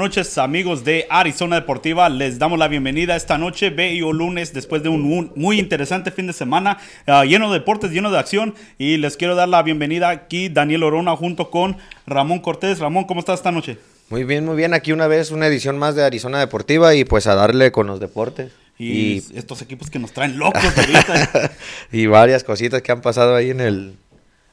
Noches amigos de Arizona Deportiva, les damos la bienvenida esta noche, bello lunes, después de un, muy interesante fin de semana, uh, lleno de deportes, lleno de acción, y les quiero dar la bienvenida aquí Daniel Orona junto con Ramón Cortés. Ramón, ¿cómo estás esta noche? Muy bien, muy bien, aquí una vez una edición más de Arizona Deportiva y pues a darle con los deportes. Y, y estos equipos que nos traen locos ahorita. y varias cositas que han pasado ahí en el,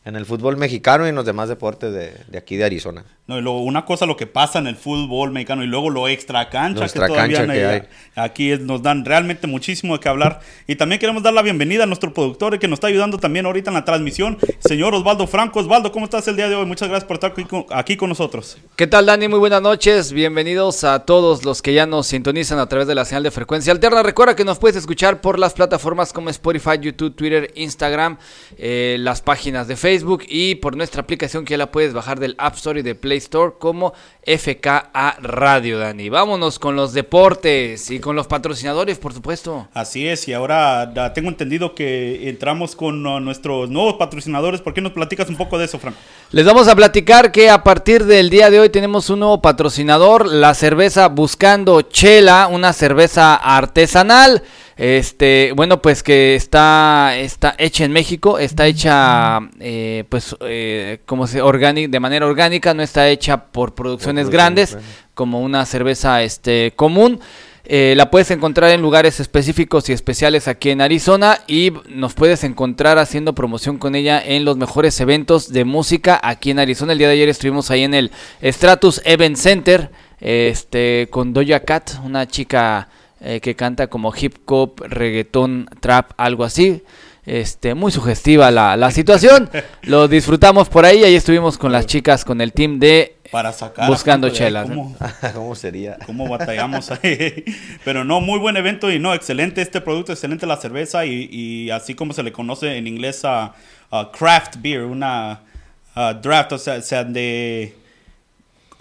en el fútbol mexicano y en los demás deportes de, de aquí de Arizona. No, y luego una cosa lo que pasa en el fútbol mexicano y luego lo extra cancha que todavía cancha que hay. aquí es, nos dan realmente muchísimo de qué hablar. Y también queremos dar la bienvenida a nuestro productor que nos está ayudando también ahorita en la transmisión, señor Osvaldo Franco. Osvaldo, ¿cómo estás el día de hoy? Muchas gracias por estar aquí con, aquí con nosotros. ¿Qué tal, Dani? Muy buenas noches. Bienvenidos a todos los que ya nos sintonizan a través de la señal de frecuencia alterna. Recuerda que nos puedes escuchar por las plataformas como Spotify, YouTube, Twitter, Instagram, eh, las páginas de Facebook y por nuestra aplicación que ya la puedes bajar del App Store y de Play Store como FKA Radio, Dani. Vámonos con los deportes y con los patrocinadores, por supuesto. Así es, y ahora tengo entendido que entramos con uh, nuestros nuevos patrocinadores. ¿Por qué nos platicas un poco de eso, Franco? Les vamos a platicar que a partir del día de hoy tenemos un nuevo patrocinador, la cerveza Buscando Chela, una cerveza artesanal. Este, bueno, pues que está, está hecha en México, está hecha, eh, pues, eh, como se organic, de manera orgánica, no está hecha por producciones grandes, como una cerveza, este, común. Eh, la puedes encontrar en lugares específicos y especiales aquí en Arizona y nos puedes encontrar haciendo promoción con ella en los mejores eventos de música aquí en Arizona. El día de ayer estuvimos ahí en el Stratus Event Center este, con Doja Cat, una chica eh, que canta como hip hop, reggaetón, trap, algo así. Este, muy sugestiva la, la situación. Lo disfrutamos por ahí. Ahí estuvimos con las chicas, con el team de para sacar buscando chelas. ¿cómo, ¿Cómo, sería? ¿Cómo batallamos ahí? Pero no, muy buen evento y no, excelente este producto, excelente la cerveza y, y así como se le conoce en inglés a craft beer, una draft, o sea, sea de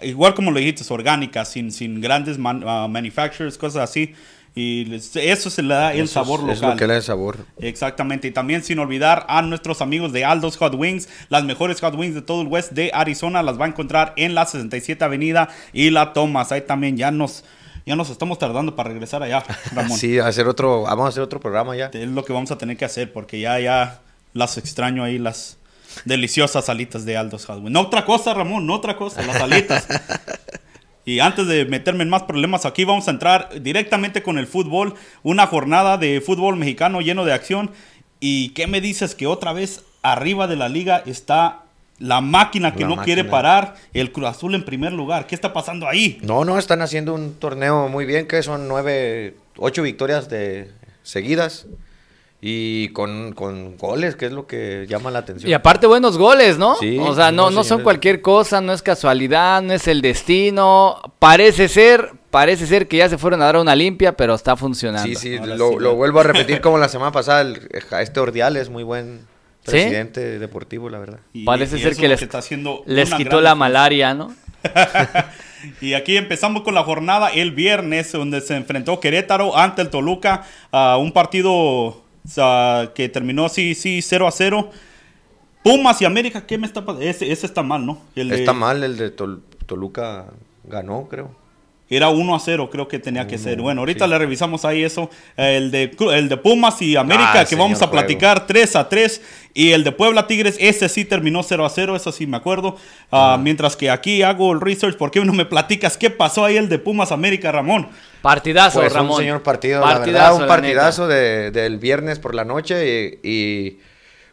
igual como lo dijiste, orgánica, sin, sin grandes uh, manufacturers, cosas así. Y eso se le da el sabor local. Es lo que le da el sabor. Exactamente. Y también sin olvidar a nuestros amigos de Aldo's Hot Wings. Las mejores hot wings de todo el west de Arizona las va a encontrar en la 67 Avenida y la Thomas. Ahí también ya nos ya nos estamos tardando para regresar allá, Ramón. Sí, hacer otro, vamos a hacer otro programa ya. Es lo que vamos a tener que hacer porque ya, ya las extraño ahí, las, deliciosas alitas de Aldo's Hot No otra cosa, Ramón, no otra cosa, las alitas. Y antes de meterme en más problemas, aquí vamos a entrar directamente con el fútbol. Una jornada de fútbol mexicano lleno de acción. ¿Y qué me dices que otra vez arriba de la liga está la máquina que no quiere parar, el Cruz Azul en primer lugar? ¿Qué está pasando ahí? No, no, están haciendo un torneo muy bien, que son nueve, ocho victorias de seguidas. Y con, con, goles, que es lo que llama la atención. Y aparte buenos goles, ¿no? Sí, o sea, no, no, son cualquier cosa, no es casualidad, no es el destino. Parece ser, parece ser que ya se fueron a dar una limpia, pero está funcionando. Sí, sí, lo, vuelvo a repetir como la semana pasada. este Ordial es muy buen presidente deportivo, la verdad. parece ser que les, está haciendo les quitó la malaria, ¿no? y aquí empezamos con la jornada el viernes, donde se enfrentó Querétaro ante el Toluca a un partido que terminó así, sí, 0 a 0. Pumas y América, ¿qué me está pasando? Ese, está mal, ¿no? está mal, el de Toluca ganó, creo. Era 1 a 0, creo que tenía que ser. Bueno, ahorita le revisamos ahí eso. El de, el de Pumas y América, ah, que vamos a platicar 3 a 3. Y el de Puebla Tigres, ese sí terminó 0 a 0, eso sí me acuerdo. Ah, mientras que aquí hago el research, ¿por qué no me platicas qué pasó ahí el de Pumas América, Ramón? Partidazo, pues Ramón. Un señor partido, la verdad, un partidazo de, del viernes por la noche y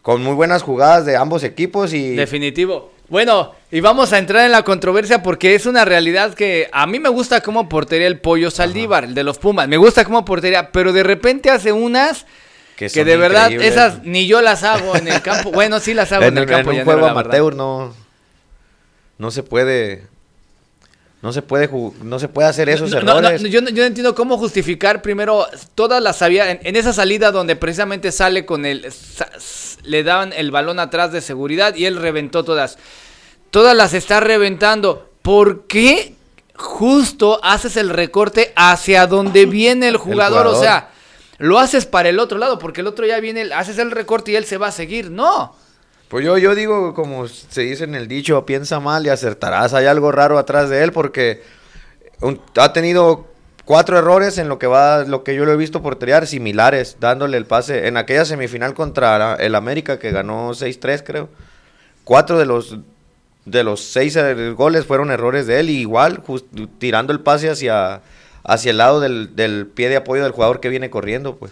con muy buenas jugadas de ambos equipos. y Definitivo. Bueno, y vamos a entrar en la controversia porque es una realidad que a mí me gusta como portería el pollo Saldívar, el de los Pumas. Me gusta como portería, pero de repente hace unas que, de verdad esas ni yo las hago en el campo. Bueno, sí las hago en, el campo. En un juego amateur no, no se puede no se puede no se puede hacer esos errores. yo, no entiendo cómo justificar primero todas las había en, esa salida donde precisamente sale con el le daban el balón atrás de seguridad y él reventó todas. Todas las está reventando. ¿Por qué justo haces el recorte hacia donde viene el jugador? O sea, lo haces para el otro lado porque el otro ya viene, haces el recorte y él se va a seguir. No. Pues yo, yo digo, como se dice en el dicho, piensa mal y acertarás. Hay algo raro atrás de él porque ha tenido cuatro errores en lo que va, lo que yo lo he visto porterear, similares, dándole el pase. En aquella semifinal contra el América, que ganó 6-3, creo. Cuatro de los de los seis eh, goles fueron errores de él, y igual, tirando el pase hacia, hacia el lado del, del pie de apoyo del jugador que viene corriendo, pues.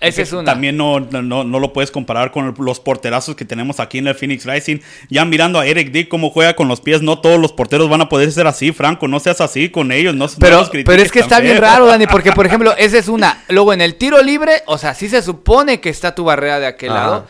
Esa es una. También no, no, no- no lo puedes comparar con los porterazos que tenemos aquí en el Phoenix Rising. Ya mirando a Eric Dick cómo juega con los pies, no todos los porteros van a poder ser así, Franco. No seas así con ellos. No, no Pero, los critiques pero es que está bien raro, Dani, porque por ejemplo, esa es una. Luego en el tiro libre, o sea, sí se supone que está tu barrera de aquel Ajá. lado.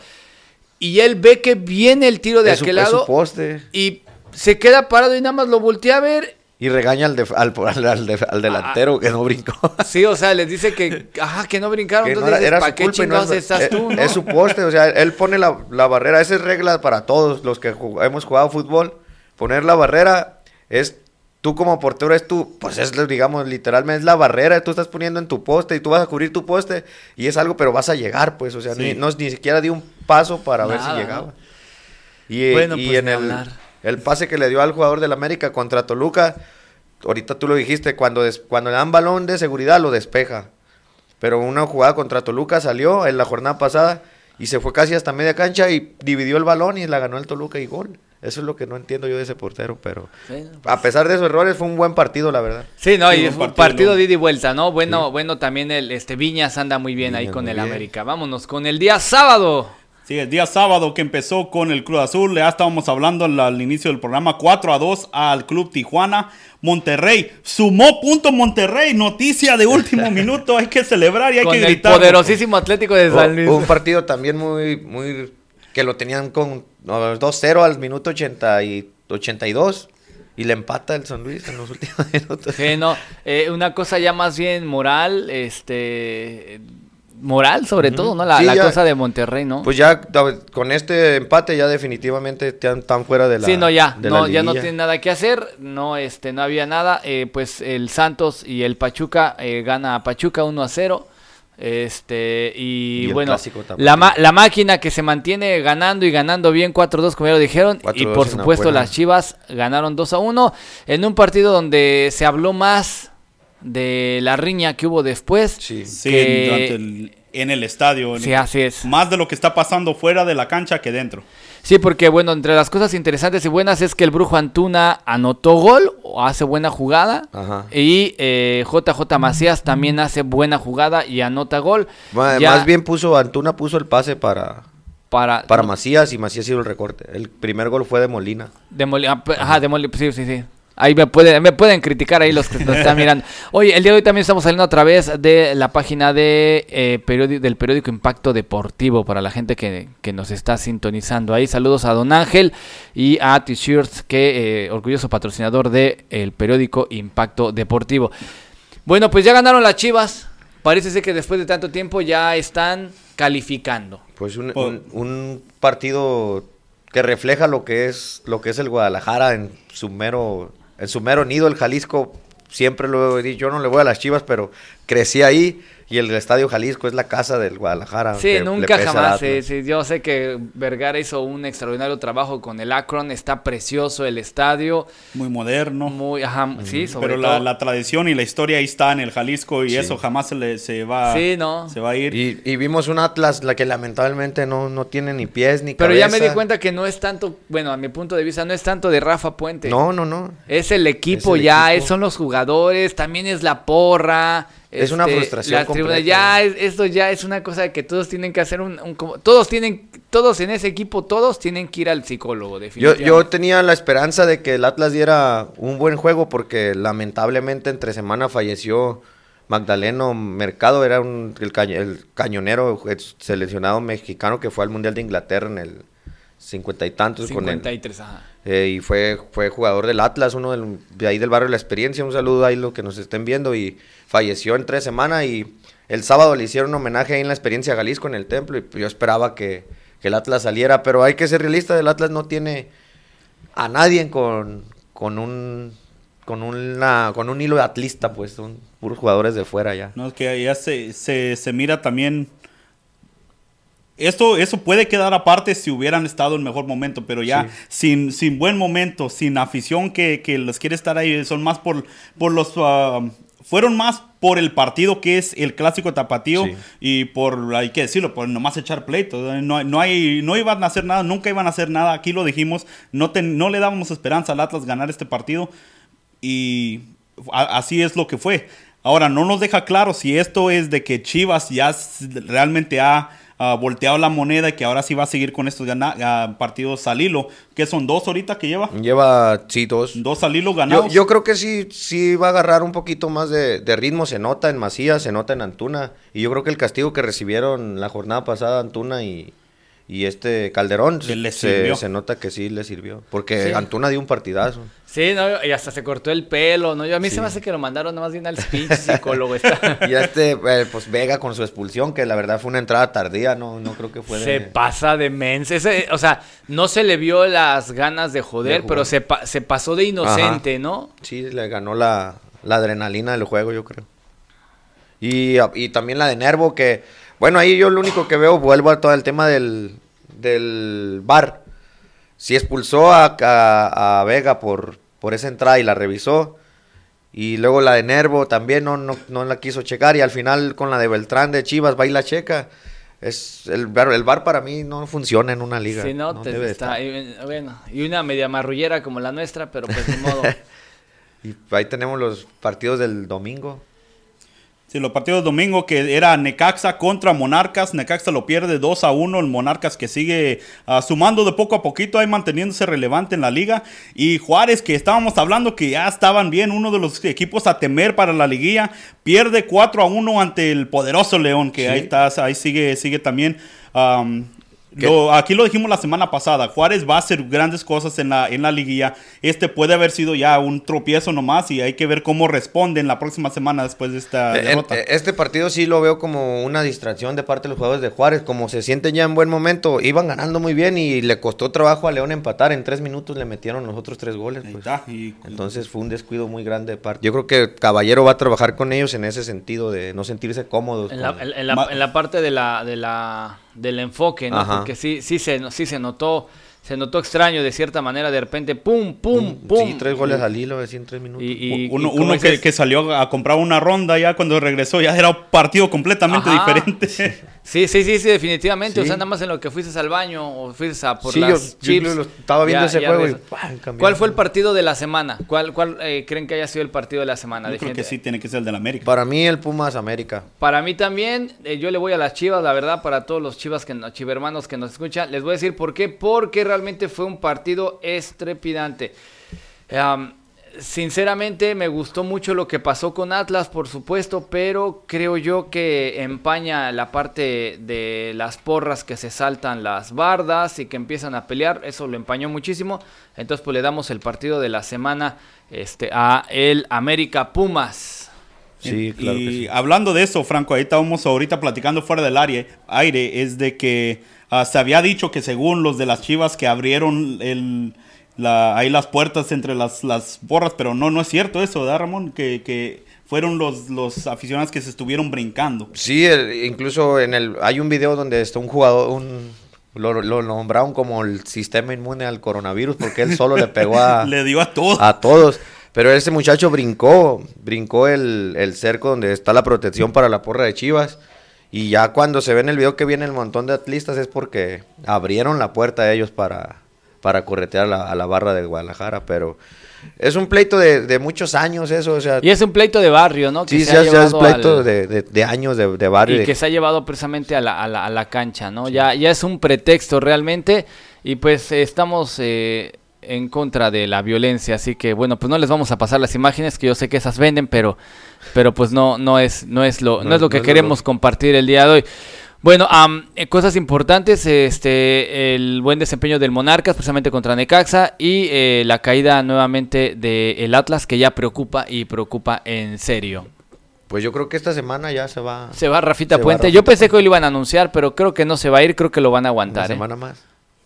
Y él ve que viene el tiro de Es su- aquel es su lado. poste. Y se queda parado y nada más lo voltea a ver. Y regaña al, al, al- delantero que no brincó. Sí, o sea, les dice que, ajá, que no brincaron. Que no entonces, era, era ¿para qué no chingados es, estás es- tú, no? es su poste, o sea, él pone la, la barrera, esa es regla para todos los que jug- hemos jugado fútbol. Poner la barrera es, tú como portero es tu, pues es, digamos, literalmente es la barrera, tú estás poniendo en tu poste y tú vas a cubrir tu poste y es algo, pero vas a llegar, pues, o sea, Sí. ni, no, ni siquiera di un paso para ver si llegaba. ¿no? Y, eh, Bueno, y pues, en el, hablar. El pase que le dio al jugador del América contra Toluca, ahorita tú lo dijiste, cuando, des- cuando le dan balón de seguridad lo despeja. Pero una jugada contra Toluca salió en la jornada pasada y se fue casi hasta media cancha y dividió el balón y la ganó el Toluca y gol. Eso es lo que no entiendo yo de ese portero, pero Sí. a pesar de esos errores fue un buen partido, la verdad. Sí, no, Sí, y un fue un partido de ida y vuelta, ¿no? Bueno, bueno, también el este Viñas anda muy bien ahí con el bien. América. Vámonos con el día sábado. Sí, el día sábado que empezó con el Cruz Azul, ya estábamos hablando al, al inicio del programa, 4 a 2 al Club Tijuana. Monterrey, sumó punto Monterrey, noticia de último minuto, hay que celebrar y hay con que el gritar. poderosísimo Atlético de San Luis. Hubo un partido también muy, muy, que lo tenían con no, 2-0 al minuto 80 y 82 y le empata el San Luis en los últimos minutos. Sí, no, eh, una cosa ya más bien moral, este, moral sobre todo, ¿no? La, Sí, la ya- cosa de Monterrey, ¿no? Pues ya con este empate ya definitivamente están, fuera de la sí, no, ya, no, ya no liguilla. tiene nada que hacer, no, este, no había nada, eh, pues el Santos y el Pachuca eh, gana a Pachuca 1 a 0, este, y, Y bueno, clásico también. la, la máquina que se mantiene ganando y ganando bien 4-2 como ya lo dijeron, y 4-2 por supuesto las Chivas ganaron 2 a 1 en un partido donde se habló más de la riña que hubo después. Sí. Sí, que- durante el- en el estadio. en- Sí, así es. Más de lo que está pasando fuera de la cancha que dentro. Sí, porque bueno, entre las cosas interesantes y buenas es que el Brujo Antuna anotó gol o hace buena jugada. Ajá. Y eh, JJ Macías también hace buena jugada y anota gol. Ya Más bien puso, Antuna puso el pase para, para, para Macías y Macías hizo el recorte. El primer gol fue de Molina. de Moli- ah, pe- ajá, de Moli- sí, sí, sí. Ahí me pueden, me pueden criticar ahí los que nos están mirando. Oye, el día de hoy también estamos saliendo a través de la página de, eh, periodi- del periódico Impacto Deportivo para la gente que, que nos está sintonizando ahí. Saludos a Don Ángel y a T-Shirts, que eh, orgulloso patrocinador del el periódico Impacto Deportivo. Bueno, pues ya ganaron las Chivas. Parece ser que después de tanto tiempo ya están calificando. Pues un, un- un partido que refleja lo que es lo que es el Guadalajara en su mero en su mero nido el Jalisco siempre lo he dicho yo no le voy a las Chivas pero crecí ahí y el Estadio Jalisco es la casa del Guadalajara Sí, nunca jamás. Sí, sí, yo sé que Vergara hizo un extraordinario trabajo con el Akron. Está precioso el estadio. Muy moderno. Muy, ajá, sí, sobre Pero todo. la, la tradición y la historia ahí está en el Jalisco y Sí. eso jamás se, le, se va Sí, no. se va a ir. y, y vimos un Atlas la que lamentablemente no, no tiene ni pies ni Pero ya me di cabeza. cuenta que no es tanto, bueno, a mi punto de vista, no es tanto de Rafa Puente. no no no Es el equipo Es el ya, equipo. es- son los jugadores, también es la porra. Es una este, frustración completa. ya, es- esto ya es una cosa que todos tienen que hacer un, un como- todos tienen, todos en ese equipo, todos tienen que ir al psicólogo, Yo, definitivamente. yo tenía la esperanza de que el Atlas diera un buen juego porque lamentablemente entre semana falleció Magdaleno Mercado, era un- el, cañ- el cañonero el seleccionado mexicano que fue al Mundial de Inglaterra en el cincuenta y tantos con el, 53, ajá. eh, y fue, fue jugador del Atlas, uno del- de ahí del barrio de la experiencia, un saludo ahí lo que nos estén viendo. Y falleció en tres semanas y el sábado le hicieron homenaje ahí en la experiencia Jalisco en el templo. Y yo esperaba que, que el Atlas saliera, pero hay que ser realista, el Atlas no tiene a nadie con, con un con una con un hilo de atlista, pues son puros jugadores de fuera ya. No, es que ya se, se, se mira también esto, eso puede quedar aparte si hubieran estado en mejor momento, pero ya sin, sin buen momento, sin afición que, que les quiere estar ahí, son más por, por los... ah, fueron más por el partido que es el clásico tapatío Sí. y por, hay que decirlo, por nomás echar pleito. No, no, hay, no iban a hacer nada, nunca iban a hacer nada. Aquí lo dijimos, no, ten- no le dábamos esperanza al Atlas ganar este partido y a- así es lo que fue. Ahora, no nos deja claro si esto es de que Chivas ya realmente ha ah, volteado la moneda y que ahora sí va a seguir con estos ah, partidos al hilo, que son dos ahorita que lleva. Lleva, sí, dos. Dos al hilo Yo, ganados. yo creo que sí, sí va a agarrar un poquito más de, de ritmo. Se nota en Macías, se nota en Antuna. Y yo creo que el castigo que recibieron la jornada pasada Antuna y, y este Calderón se, nota que sí le sirvió. Porque Sí. Antuna dio un partidazo. Sí, no, y hasta se cortó el pelo, ¿no? Yo, a mí se me hace que lo mandaron nomás bien al pinche psicólogo. Está. Y este, eh, pues Vega con su expulsión, que la verdad fue una entrada tardía, no, no creo que fue de... Se pasa de mens. Ese, o sea, no se le vio las ganas de joder, De pero se, pa- se pasó de inocente, ¿no? Sí, le ganó la, la adrenalina del juego, yo creo. Y, y también la de Nervo, que, bueno, ahí yo lo único que veo, vuelvo a todo el tema del, del bar. Si expulsó a, a- a Vega por, por esa entrada y la revisó, y luego la de Nervo también no, no, no la quiso checar, y al final con la de Beltrán de Chivas va y la checa. Es, el, bar, el bar para mí no funciona en una liga. Sí, no, no te- debe está, y, bueno, y una media marrullera como la nuestra, pero pues de modo. Y ahí tenemos los partidos del domingo. Sí, los partidos de domingo que era Necaxa contra Monarcas. Necaxa lo pierde 2 a 1. El Monarcas que sigue ah, sumando de poco a poquito, ahí manteniéndose relevante en la liga. Y Juárez, que estábamos hablando que ya estaban bien, uno de los equipos a temer para la liguilla, pierde 4 a 1 ante el poderoso León, que Sí. ahí está, ahí sigue, sigue también. Lo- aquí lo dijimos la semana pasada, Juárez va a hacer grandes cosas en la, en la liguilla. Este puede haber sido ya un tropiezo nomás y hay que ver cómo responden la próxima semana después de esta Eh, derrota. en- Este partido sí lo veo como una distracción de parte de los jugadores de Juárez, como se sienten ya en buen momento, iban ganando muy bien y le costó trabajo a León empatar, en tres minutos le metieron los otros tres goles. Pues. está, y- Entonces fue un descuido muy grande de parte. Yo creo que Caballero va a trabajar con ellos en ese sentido de no sentirse cómodos. En la, con- en- en la- Ma- en la parte de la, de la, del enfoque, ¿no? Ajá. Porque sí, sí, se, sí se notó, se notó extraño de cierta manera, de repente, pum, pum, pum. Sí, tres goles al hilo, en tres minutos. Y, y- uno y uno que, salió a comprar una ronda ya cuando regresó ya era un partido completamente Ajá. diferente. Sí, sí, sí, sí, definitivamente. O sea, nada más en lo que fuiste al baño o fuiste a por Sí, las yo chips. estaba viendo ese juego y. ¿Cuál fue el partido de la semana? ¿Cuál, cuál eh, creen que haya sido el partido de la semana? Yo creo que sí tiene que ser el del América. Para mí el Pumas América. Para mí también, eh, yo le voy a las chivas, la verdad, para todos los chivas que no- chivermanos que nos escuchan. Les voy a decir por qué. Porque realmente fue un partido estrepidante. Am, sinceramente, me gustó mucho lo que pasó con Atlas, por supuesto, pero creo yo que empaña la parte de las porras que se saltan las bardas y que empiezan a pelear. Eso lo empañó muchísimo. Entonces, pues le damos el partido de la semana este, a el América Pumas. Sí, claro y que sí. hablando de eso, Franco, ahí estábamos ahorita platicando fuera del aire, aire es de que ah, se había dicho que según los de las Chivas que abrieron el, la, ahí las puertas entre las, las borras, pero no, no es cierto eso, ¿verdad, Ramón? Que, que fueron los, los aficionados que se estuvieron brincando. Sí, el- incluso en el hay un video donde está un jugador, un lo, lo nombraron como el sistema inmune al coronavirus porque él solo le pegó a, Le dio a todos. a todos. Pero ese muchacho brincó, brincó el, el cerco donde está la protección para la porra de Chivas. Y ya cuando se ve en el video que viene el montón de atlistas es porque abrieron la puerta a ellos para, para corretear a la, a la barra de Guadalajara. Pero es un pleito de, de muchos años eso, o sea... Y es un pleito de barrio, ¿no? sí, se sí, ha es- pleito al- de, de- de años de, de barrio. Y que se ha llevado precisamente a la, a la, a la cancha, ¿no? Ya, ya es un pretexto realmente y pues estamos eh, en contra de la violencia, así que bueno, pues no les vamos a pasar las imágenes que yo sé que esas venden, pero, pero pues no, no es, no es lo, no, No- es lo que no es lo queremos compartir el día de hoy. Bueno, eh, cosas importantes, este, el buen desempeño del Monarcas, precisamente contra Necaxa, y eh, la caída nuevamente del Atlas, que ya preocupa y preocupa en serio. Pues yo creo que esta semana ya se va Se va Rafita Se va Puente. Rafita Yo pensé que hoy lo iban a anunciar, pero creo que no se va a ir, creo que lo van a una aguantar. ¿eh? semana más.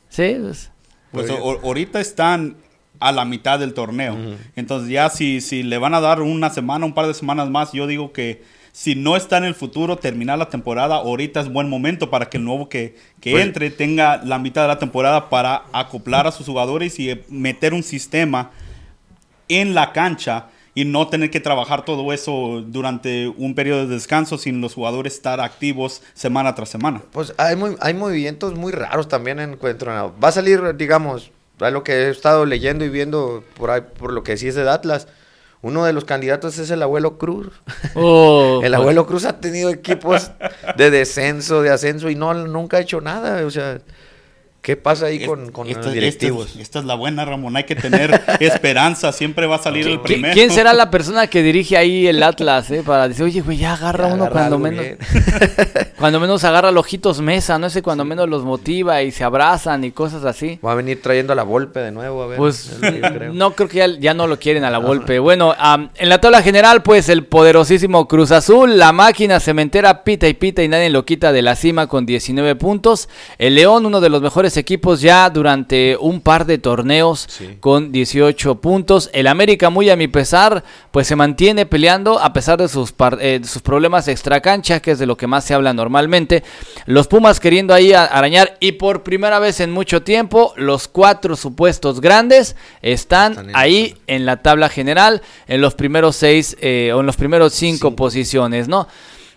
Sí, pues, Pues o- ahorita están a la mitad del torneo. Entonces ya si, si le van a dar una semana, un par de semanas más, yo digo que si no está en el futuro, terminar la temporada, ahorita es buen momento para que el nuevo que, que Pues- entre tenga la mitad de la temporada para acoplar a sus jugadores y meter un sistema en la cancha y no tener que trabajar todo eso durante un periodo de descanso sin los jugadores estar activos semana tras semana. Pues hay, muy- hay movimientos muy raros también en encuentro. Va a salir, digamos, a lo que he estado leyendo y viendo por ahí, por lo que sí es de Atlas. Uno de los candidatos es el abuelo Cruz. Oh, el pues, abuelo Cruz ha tenido equipos de descenso, de ascenso y no nunca ha hecho nada. O sea, ¿qué pasa ahí con, con Esta- los directivos? es- Esta, es la buena, Ramón. Hay que tener esperanza. Siempre va a salir el ¿qui- primero. ¿Quién será la persona que dirige ahí el Atlas, eh? Para decir, oye, güey, ya agarra uno cuando menos. bien. Cuando menos agarra los ojitos mesa, no sé, cuando menos los motiva y se abrazan y cosas así. Va a venir trayendo a la Volpe de nuevo, a ver. Pues creo. no creo que ya, ya no lo quieren a la golpe. Bueno, en la tabla general, pues el poderosísimo Cruz Azul, la máquina cementera pita y pita y nadie lo quita de la cima con 19 puntos. El León, uno de los mejores equipos ya durante un par de torneos Sí. con 18 puntos. El América, muy a mi pesar, pues se mantiene peleando a pesar de sus, par- eh, sus problemas extracancha, que es de lo que más se habla normalmente. Los Pumas queriendo ahí arañar y por primera vez en mucho tiempo, los cuatro supuestos grandes están, Están en ahí en la tabla general, en los primeros seis eh, o en los primeros cinco, posiciones, ¿no?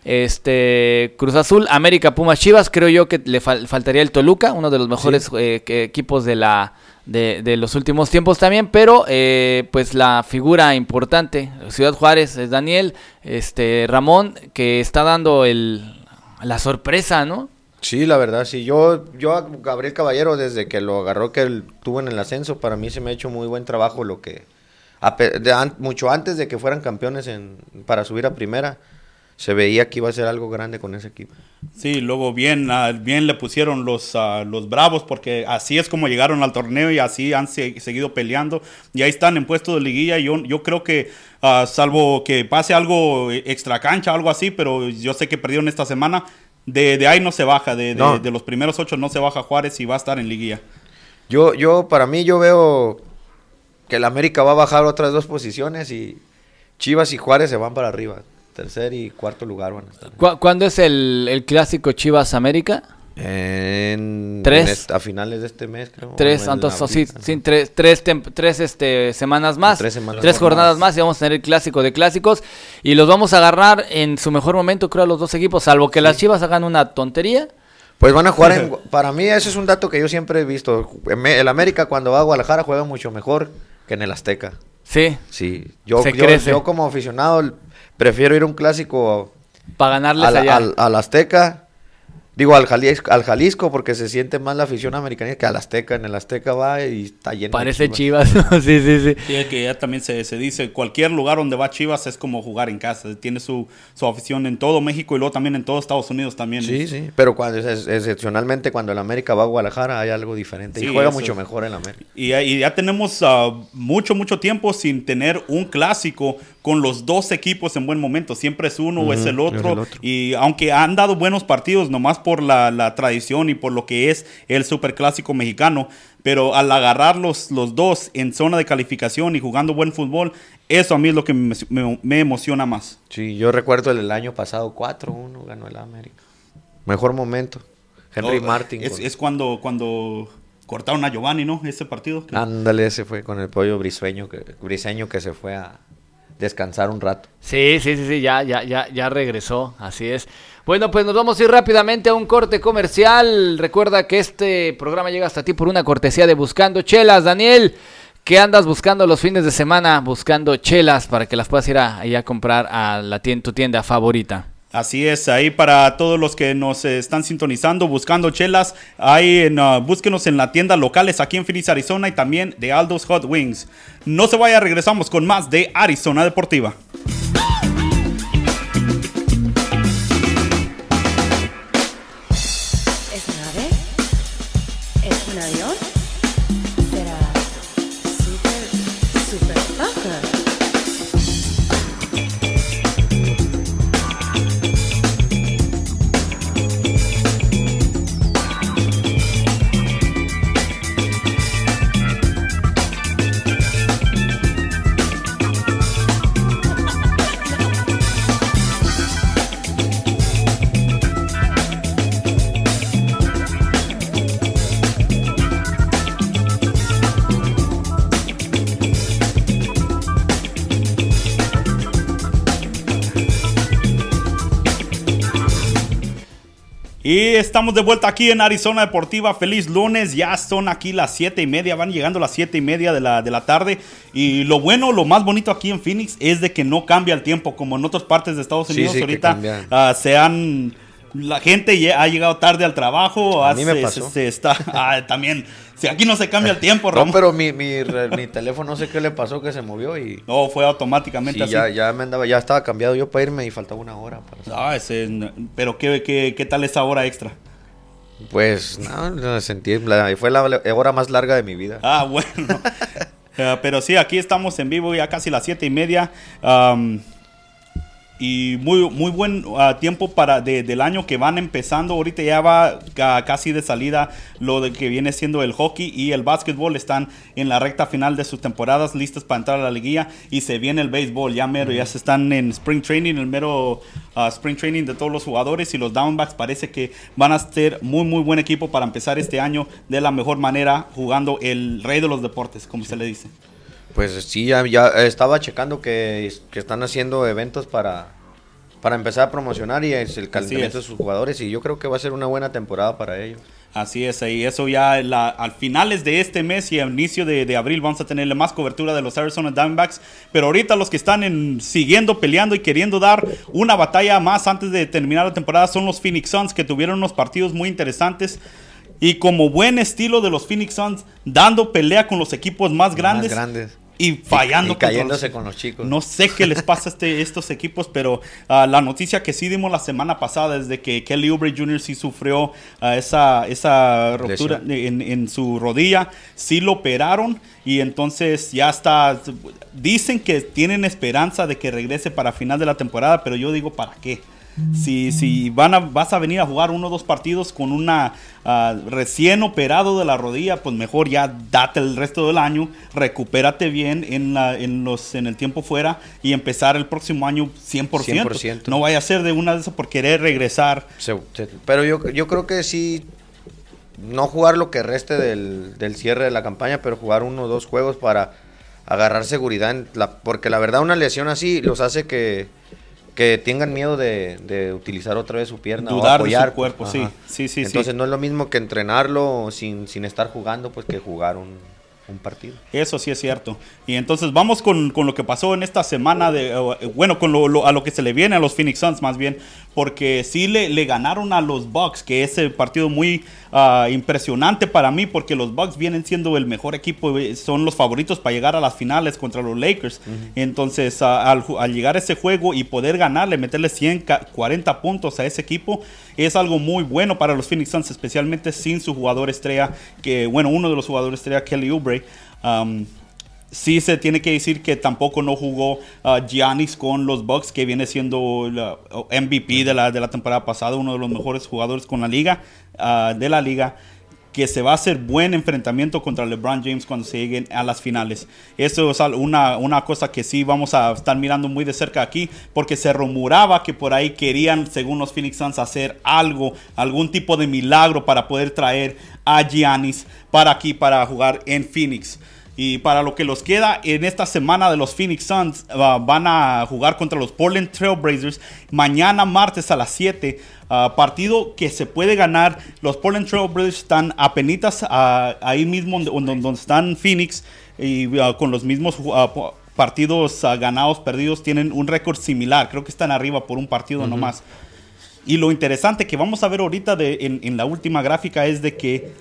Este Cruz Azul, América, Pumas, Chivas, creo yo que le fal- faltaría el Toluca, uno de los mejores eh, equipos de la de, de los últimos tiempos también, pero eh, pues la figura importante, Ciudad Juárez, es Daniel, este Ramón, que está dando el la sorpresa, ¿no? Sí, la verdad, sí. Yo, yo a Gabriel Caballero, desde que lo agarró, que él tuvo en el ascenso, para mí se me ha hecho muy buen trabajo lo que... a de an- mucho antes de que fueran campeones en, para subir a primera, se veía que iba a ser algo grande con ese equipo. Sí, luego bien, ah, bien le pusieron los, ah, los bravos porque así es como llegaron al torneo y así han se- seguido peleando y ahí están en puesto de liguilla. Yo, yo creo que ah, salvo que pase algo extra cancha, algo así, pero yo sé que perdieron esta semana. De, de ahí no se baja, de, de- No. de los primeros ocho no se baja Juárez y va a estar en liguilla. Yo, yo, para mí, yo veo que el América va a bajar otras dos posiciones y Chivas y Juárez se van para arriba. Tercer y cuarto lugar van a estar. ¿Cu- ¿Cuándo es el, el clásico Chivas América? En, Tres. en este- a finales de este mes, creo. Tres, en entonces, sí, sí, tres, tres, tres, este, semanas más, Tres semanas tres jornadas más y vamos a tener el clásico de clásicos y los vamos a agarrar en su mejor momento, creo, a los dos equipos, salvo que las Chivas hagan una tontería. Pues van a jugar en... Para mí ese es un dato que yo siempre he visto. El América cuando va a Guadalajara juega mucho mejor que en el Azteca. Sí, Sí, yo, Se yo, crece. yo como aficionado prefiero ir a un clásico para ganarles al, allá. al- al Azteca. Digo, al Jalisco, al Jalisco porque se siente más la afición americana que al Azteca. En el Azteca va y está lleno de Parece Chivas, ¿no? sí, sí, sí. Sí, es que ya también se, se dice, cualquier lugar donde va Chivas es como jugar en casa. Tiene su, su afición en todo México y luego también en todo Estados Unidos también. Sí, sí, pero cuando es- excepcionalmente cuando el América va a Guadalajara hay algo diferente Sí, y juega mucho mejor el América. Y, ya- y ya tenemos ah, mucho, mucho tiempo sin tener un clásico con los dos equipos en buen momento. Siempre es uno o es el otro. es el otro. Y aunque han dado buenos partidos, nomás por la, la tradición y por lo que es el superclásico mexicano, pero al agarrar los, los dos en zona de calificación y jugando buen fútbol, eso a mí es lo que me, me- me emociona más. Sí, yo recuerdo el año pasado 4-1 ganó el América. Mejor momento. Henry No, Martin. Es, con- es cuando, cuando cortaron a Giovanni, ¿no? Ese partido. Ándale, ese fue con el pollo briseño que, briseño que se fue a descansar un rato. Sí, sí, sí, sí, ya, ya, ya, ya regresó, así es. Bueno, pues nos vamos a ir rápidamente a un corte comercial. Recuerda que este programa llega hasta ti por una cortesía de Buscando Chelas. Daniel, ¿qué andas buscando los fines de semana? Buscando chelas para que las puedas ir a, comprar a la tien- tu tienda favorita. Así es, ahí para todos los que nos están sintonizando, buscando chelas, ahí en, ah, búsquenos en la tienda locales aquí en Phoenix, Arizona y también de Aldo's Hot Wings. No se vaya, regresamos con más de Arizona Deportiva. Y estamos de vuelta aquí en Arizona Deportiva. Feliz lunes. Ya son aquí las siete y media. Van llegando las siete y media de la, de la tarde. Y lo bueno, lo más bonito aquí en Phoenix es de que no cambia el tiempo. Como en otras partes de Estados Unidos sí, ahorita ah, se han... La gente ya ha llegado tarde al trabajo. A mí me pasó. se está, ah, también. Si aquí no se cambia el tiempo, No, Ramón. pero mi, mi, mi teléfono no sé qué le pasó que se movió y No, fue automáticamente sí, así. ya, ya me andaba, ya estaba cambiado yo para irme y faltaba una hora para Ah, ese- pero ¿qué, qué, qué tal esa hora extra? Pues no, no sentí, la- fue la hora más larga de mi vida. Ah, bueno. Eh, pero sí, aquí estamos en vivo ya casi las siete y media. am, y muy, muy buen ah, tiempo para de- del año que van empezando. Ahorita ya va ca- casi de salida lo de que viene siendo el hockey y el básquetbol. Están en la recta final de sus temporadas, listas para entrar a la liguilla. Y se viene el béisbol. Ya mero, ya se están en spring training, el mero ah, spring training de todos los jugadores. Y los downbacks parece que van a ser muy, muy buen equipo para empezar este año de la mejor manera, jugando el rey de los deportes, como se le dice. Pues sí, ya, ya estaba checando que, que están haciendo eventos para, para empezar a promocionar y es el calentamiento es. de sus jugadores y yo creo que va a ser una buena temporada para ellos. Así es, y eso ya la- al finales de este mes y a inicio de, de abril vamos a tener más cobertura de los Arizona Diamondbacks. Pero ahorita los que están en- siguiendo, peleando y queriendo dar una batalla más antes de terminar la temporada son los Phoenix Suns, que tuvieron unos partidos muy interesantes. Y como buen estilo de los Phoenix Suns, dando pelea con los equipos más grandes, Más grandes. Y fallando Y cayéndose los- con los chicos. no sé qué les pasa a este, estos equipos, pero ah, la noticia que sí dimos la semana pasada es de que Kelly Oubre Jr. sí sufrió ah, esa, esa ruptura en, en su rodilla, sí lo operaron y entonces ya está. Dicen que tienen esperanza de que regrese para final de la temporada, pero yo digo, ¿para qué? Si, si van a, vas a venir a jugar uno o dos partidos con una ah, recién operado de la rodilla, pues mejor ya date el resto del año, recupérate bien en, la- en, los, en el tiempo fuera y empezar el próximo año 100%. 100%. No vaya a ser de una de esas por querer regresar. Pero yo, yo creo que sí, no jugar lo que reste del, del cierre de la campaña, pero jugar uno o dos juegos para agarrar seguridad. en la- porque la verdad una lesión así los hace que, que tengan miedo de, de utilizar otra vez su pierna. o Dudar de su apoyar, cuerpo, ajá. Sí, sí, sí. Entonces no es lo mismo que entrenarlo sin, sin estar jugando, pues que jugar un, un partido. Eso sí es cierto. Y entonces vamos con, con lo que pasó en esta semana, de, eh, bueno, con lo, lo- a lo que se le viene a los Phoenix Suns más bien, porque sí le, le ganaron a los Bucks, que es el partido muy ah, impresionante para mí, porque los Bucks vienen siendo el mejor equipo, eh, son los favoritos para llegar a las finales contra los Lakers. Entonces, al, llegar a ese juego y poder ganarle, meterle 100, ca- 40 puntos a ese equipo, es algo muy bueno para los Phoenix Suns, especialmente sin su jugador estrella, que, bueno, uno de los jugadores estrella, Kelly Oubre. Um, sí se tiene que decir que tampoco no jugó ah, Giannis con los Bucks, que viene siendo la MVP de la, de la temporada pasada, uno de los mejores jugadores con la liga, ah, de la liga, que se va a hacer buen enfrentamiento contra LeBron James cuando se lleguen a las finales. Eso es una, una cosa que sí vamos a estar mirando muy de cerca aquí, porque se rumoraba que por ahí querían, según los Phoenix Suns, hacer algo, algún tipo de milagro para poder traer a Giannis para aquí, para jugar en Phoenix. Y para lo que los queda en esta semana de los Phoenix Suns, ah, van a jugar contra los Portland Trailblazers mañana martes a las 7. ah, partido que se puede ganar. Los Portland Trailblazers están apenitas ah, ahí mismo donde, donde- están Phoenix y ah, con los mismos partidos ganados, perdidos. Tienen un récord similar. Creo que están arriba por un partido nomás. Y lo interesante que vamos a ver ahorita de, en, en la última gráfica es de que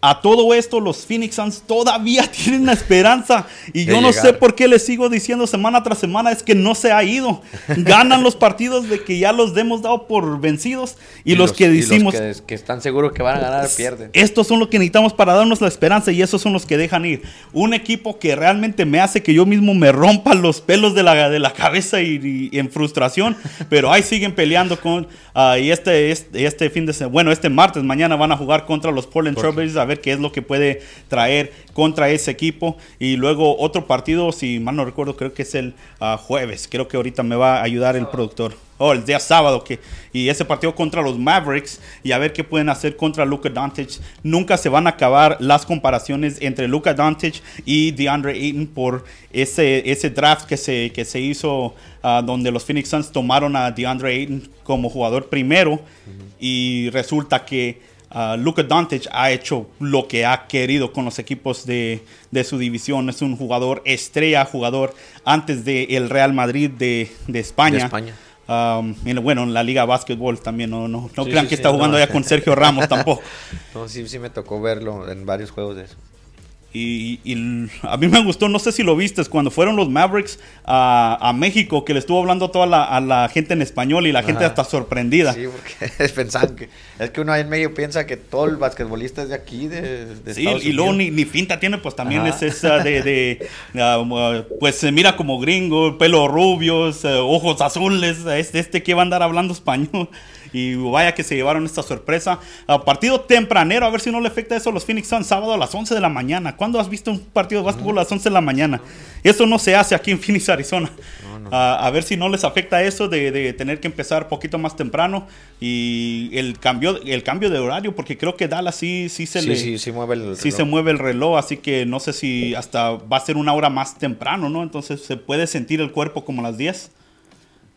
a todo esto los Phoenix Suns todavía tienen una esperanza. Y De yo no llegar. sé por qué les sigo diciendo semana tras semana, es que no se ha ido. Ganan los partidos de que ya los hemos dado por vencidos. Y, los, que y decimos, que, que están seguros que van a ganar pierden. estos son los que necesitamos para darnos la esperanza y esos son los que dejan ir. Un equipo que realmente me hace que yo mismo me rompa los pelos de la, de la cabeza y, y en frustración, pero ahí siguen peleando con... ah, y este, este, este fin de semana, bueno, este martes, mañana van a jugar contra los Portland Trailblazers ver qué es lo que puede traer contra ese equipo. Y luego otro partido, si mal no recuerdo, creo que es el ah, jueves. Creo que ahorita me va a ayudar el productor. Oh, el día sábado. que Y ese partido contra los Mavericks. Y a ver qué pueden hacer contra Luka Doncic. Nunca se van a acabar las comparaciones entre Luka Doncic y DeAndre Ayton por ese, ese draft que se, que se hizo ah, donde los Phoenix Suns tomaron a DeAndre Ayton como jugador primero. Y resulta que ah, Luka Doncic ha hecho lo que ha querido con los equipos de, de su división. Es un jugador estrella, jugador antes del Real Madrid de, de España. De España. Um, en- bueno, en la Liga de Básquetbol también. No, no, no Sí, crean sí, que sí, está jugando no. allá con Sergio Ramos tampoco. No, sí, sí me tocó verlo en varios juegos de eso. Y, y a mí me gustó, no sé si lo viste, cuando fueron los Mavericks a, a México, que le estuvo hablando a toda la, a la gente en español y la gente hasta sorprendida. Sí, porque pensaban que... Es que uno ahí en medio piensa que todo el basquetbolista es de aquí, de, de Sí, Estados y luego ni, ni finta tiene, pues también Ajá. es esa de, de, uh, pues se mira como gringo, pelo rubios, ojos azules, este, este que va a andar hablando español. Y vaya que se llevaron esta sorpresa. A partido tempranero, a ver si no le afecta eso a los Phoenix Suns, sábado a las 11 de la mañana. ¿Cuándo has visto un partido de básquetbol a las 11 de la mañana? Eso no se hace aquí en Phoenix, Arizona. A ver si no les afecta eso de, de tener que empezar poquito más temprano y el cambio, el cambio de horario, porque creo que Dallas sí, sí se Sí, le sí, sí mueve el sí reloj. se mueve el reloj, así que no sé si hasta va a ser una hora más temprano, ¿no? Entonces se puede sentir el cuerpo como las 10,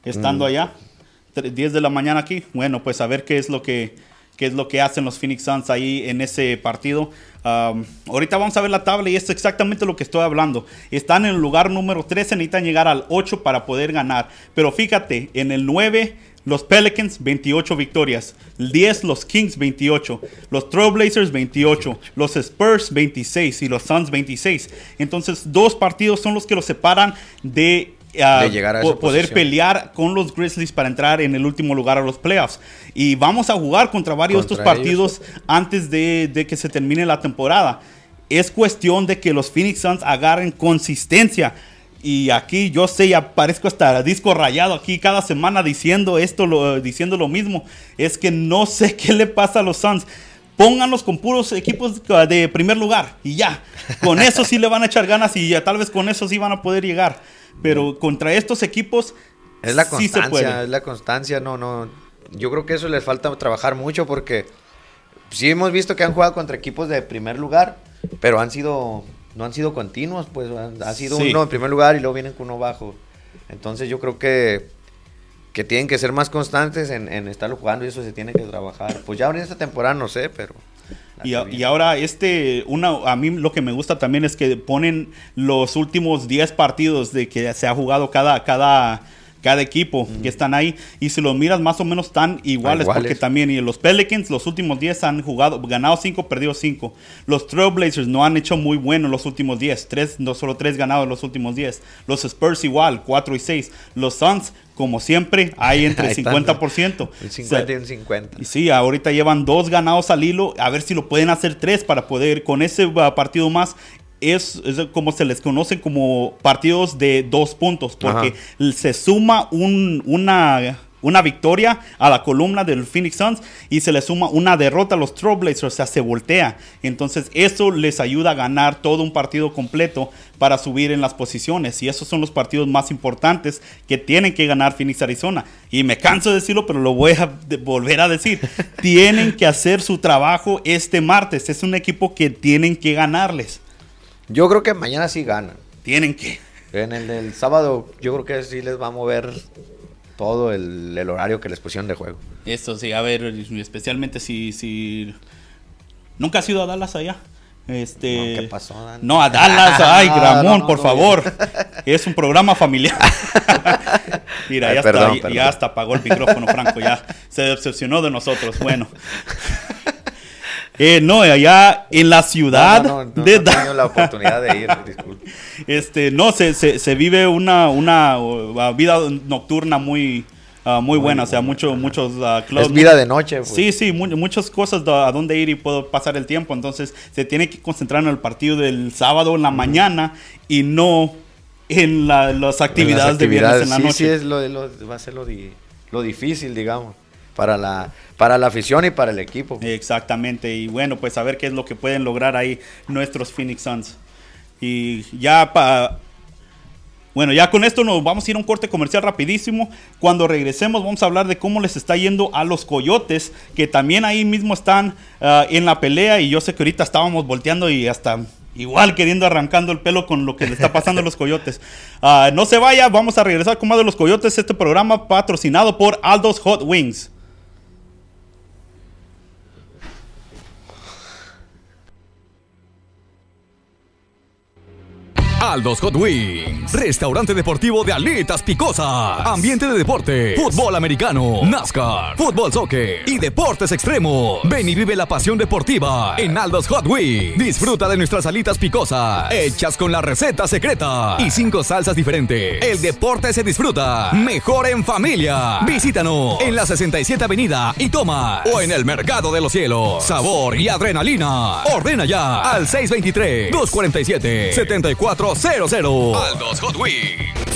estando allá, Tre- 10 de la mañana aquí. Bueno, pues a ver qué es lo que, qué es lo que hacen los Phoenix Suns ahí en ese partido. Ahorita vamos a ver la tabla y es exactamente lo que estoy hablando. Están en el lugar número 13, necesitan llegar al 8 para poder ganar. Pero fíjate, en el 9 los Pelicans 28 victorias, el 10 los Kings 28, los Trailblazers 28, los Spurs 26 y los Suns 26. Entonces, dos partidos son los que los separan de, De llegar a po- poder posición. pelear con los Grizzlies para entrar en el último lugar a los playoffs. Y vamos a jugar contra varios de estos Contra ellos. partidos antes de, de que se termine la temporada. Es cuestión de que los Phoenix Suns agarren consistencia. Y aquí yo sé, ya parezco hasta disco rayado aquí cada semana diciendo esto, lo, diciendo lo mismo. Es que no sé qué le pasa a los Suns. Pónganlos con puros equipos de primer lugar y ya. Con eso sí le van a echar ganas y ya tal vez con eso sí van a poder llegar. Pero contra estos equipos Es la sí se puede. constancia, es la constancia, no, no. Yo creo que eso les falta trabajar mucho porque sí hemos visto que han jugado contra equipos de primer lugar, pero han sido, no han sido continuos, pues ha sido Sí. uno en primer lugar y luego vienen con uno bajo. Entonces yo creo que, que tienen que ser más constantes en, en estarlo jugando y eso se tiene que trabajar. Pues ya en esta temporada no sé, pero... la Y, que a- viene. y ahora este, una, a mí lo que me gusta también es que ponen los últimos 10 partidos de que se ha jugado cada, cada, cada equipo que están ahí y si los miras más o menos están iguales, Iguales. porque también y los Pelicans los últimos 10 han jugado, ganado 5, perdido 5. Los Trailblazers no han hecho muy bueno los últimos 10, tres, no solo 3 ganados los últimos 10. Los Spurs igual, 4 y 6. Los Suns como siempre hay entre el están. 50%. El O sea, 50 y un 50. y sí, ahorita llevan dos ganados al hilo. A ver si lo pueden hacer tres para poder, con ese partido más, es, es como se les conocen como partidos de dos puntos, porque se suma un- una, una victoria a la columna del Phoenix Suns y se le suma una derrota a los Trailblazers, o sea, se voltea. Entonces, eso les ayuda a ganar todo un partido completo para subir en las posiciones. Y esos son los partidos más importantes que tienen que ganar Phoenix, Arizona. Y me canso de decirlo, pero lo voy a volver a decir. tienen que hacer su trabajo este martes. Es un equipo que tienen que ganarles. Yo creo que mañana sí ganan. Tienen que. En el del sábado, yo creo que sí les va a mover todo el, el horario que les pusieron de juego. Esto sí, a ver, especialmente si, si... Nunca has ido a Dallas allá. Este... No, ¿qué pasó, Dan? No, a Dallas, ay, No, Ramón, no, no, por no. favor. Es un programa familiar. Mira, Ay, ya, perdón, está, ya- perdón. ya hasta apagó el micrófono, Franco, ya se decepcionó de nosotros. Bueno. Eh, no, allá en la ciudad No, no, no, no de he tenido la oportunidad de ir, disculpe. Este, no, se, se, se vive una, una uh, vida nocturna muy, uh, muy buena, o sea, mucho, muchos uh, clubs. Es vida de noche, pues. Sí, sí, mu- muchas cosas a dónde ir y puedo pasar el tiempo. Entonces, se tiene que concentrar en el partido del sábado en la mañana y no en la- las actividades, En las de viernes en la sí, noche. Sí, es lo, de lo- va a ser lo, di- lo difícil, digamos. Para la, para la afición y para el equipo. Exactamente, y bueno, pues a ver qué es lo que pueden lograr ahí nuestros Phoenix Suns. Y ya para... Bueno, ya con esto nos vamos a ir a un corte comercial rapidísimo. Cuando regresemos vamos a hablar de cómo les está yendo a los Coyotes, que también ahí mismo están ah, en la pelea y yo sé que ahorita estábamos volteando y hasta igual queriendo arrancando el pelo con lo que le está pasando a los Coyotes. Ah, no se vaya, vamos a regresar con más de los Coyotes, este programa patrocinado por Aldo's Hot Wings. Aldos Hot Wings, restaurante deportivo de alitas picosas, ambiente de deporte, fútbol americano, NASCAR, fútbol soccer y deportes extremos. Ven y vive la pasión deportiva en Aldos Hot Wings. Disfruta de nuestras alitas picosas, hechas con la receta secreta y cinco salsas diferentes. El deporte se disfruta mejor en familia. Visítanos en la 67 Avenida y toma o en el Mercado de los Cielos. Sabor y adrenalina. Ordena ya al 623 247 7400. Aldos Hot Wings.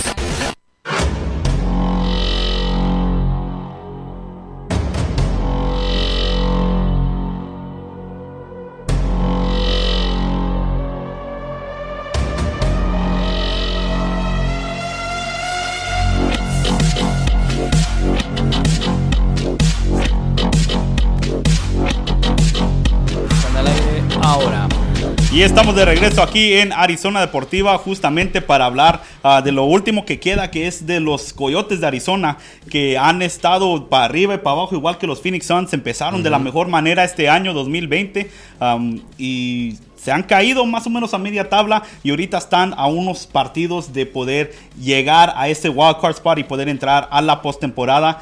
Estamos de regreso aquí en Arizona Deportiva justamente para hablar ah, de lo último que queda, que es de los Coyotes de Arizona, que han estado para arriba y para abajo, igual que los Phoenix Suns. Empezaron de la mejor manera este año 2020 am, y se han caído más o menos a media tabla y ahorita están a unos partidos de poder llegar a ese wild card spot y poder entrar a la postemporada.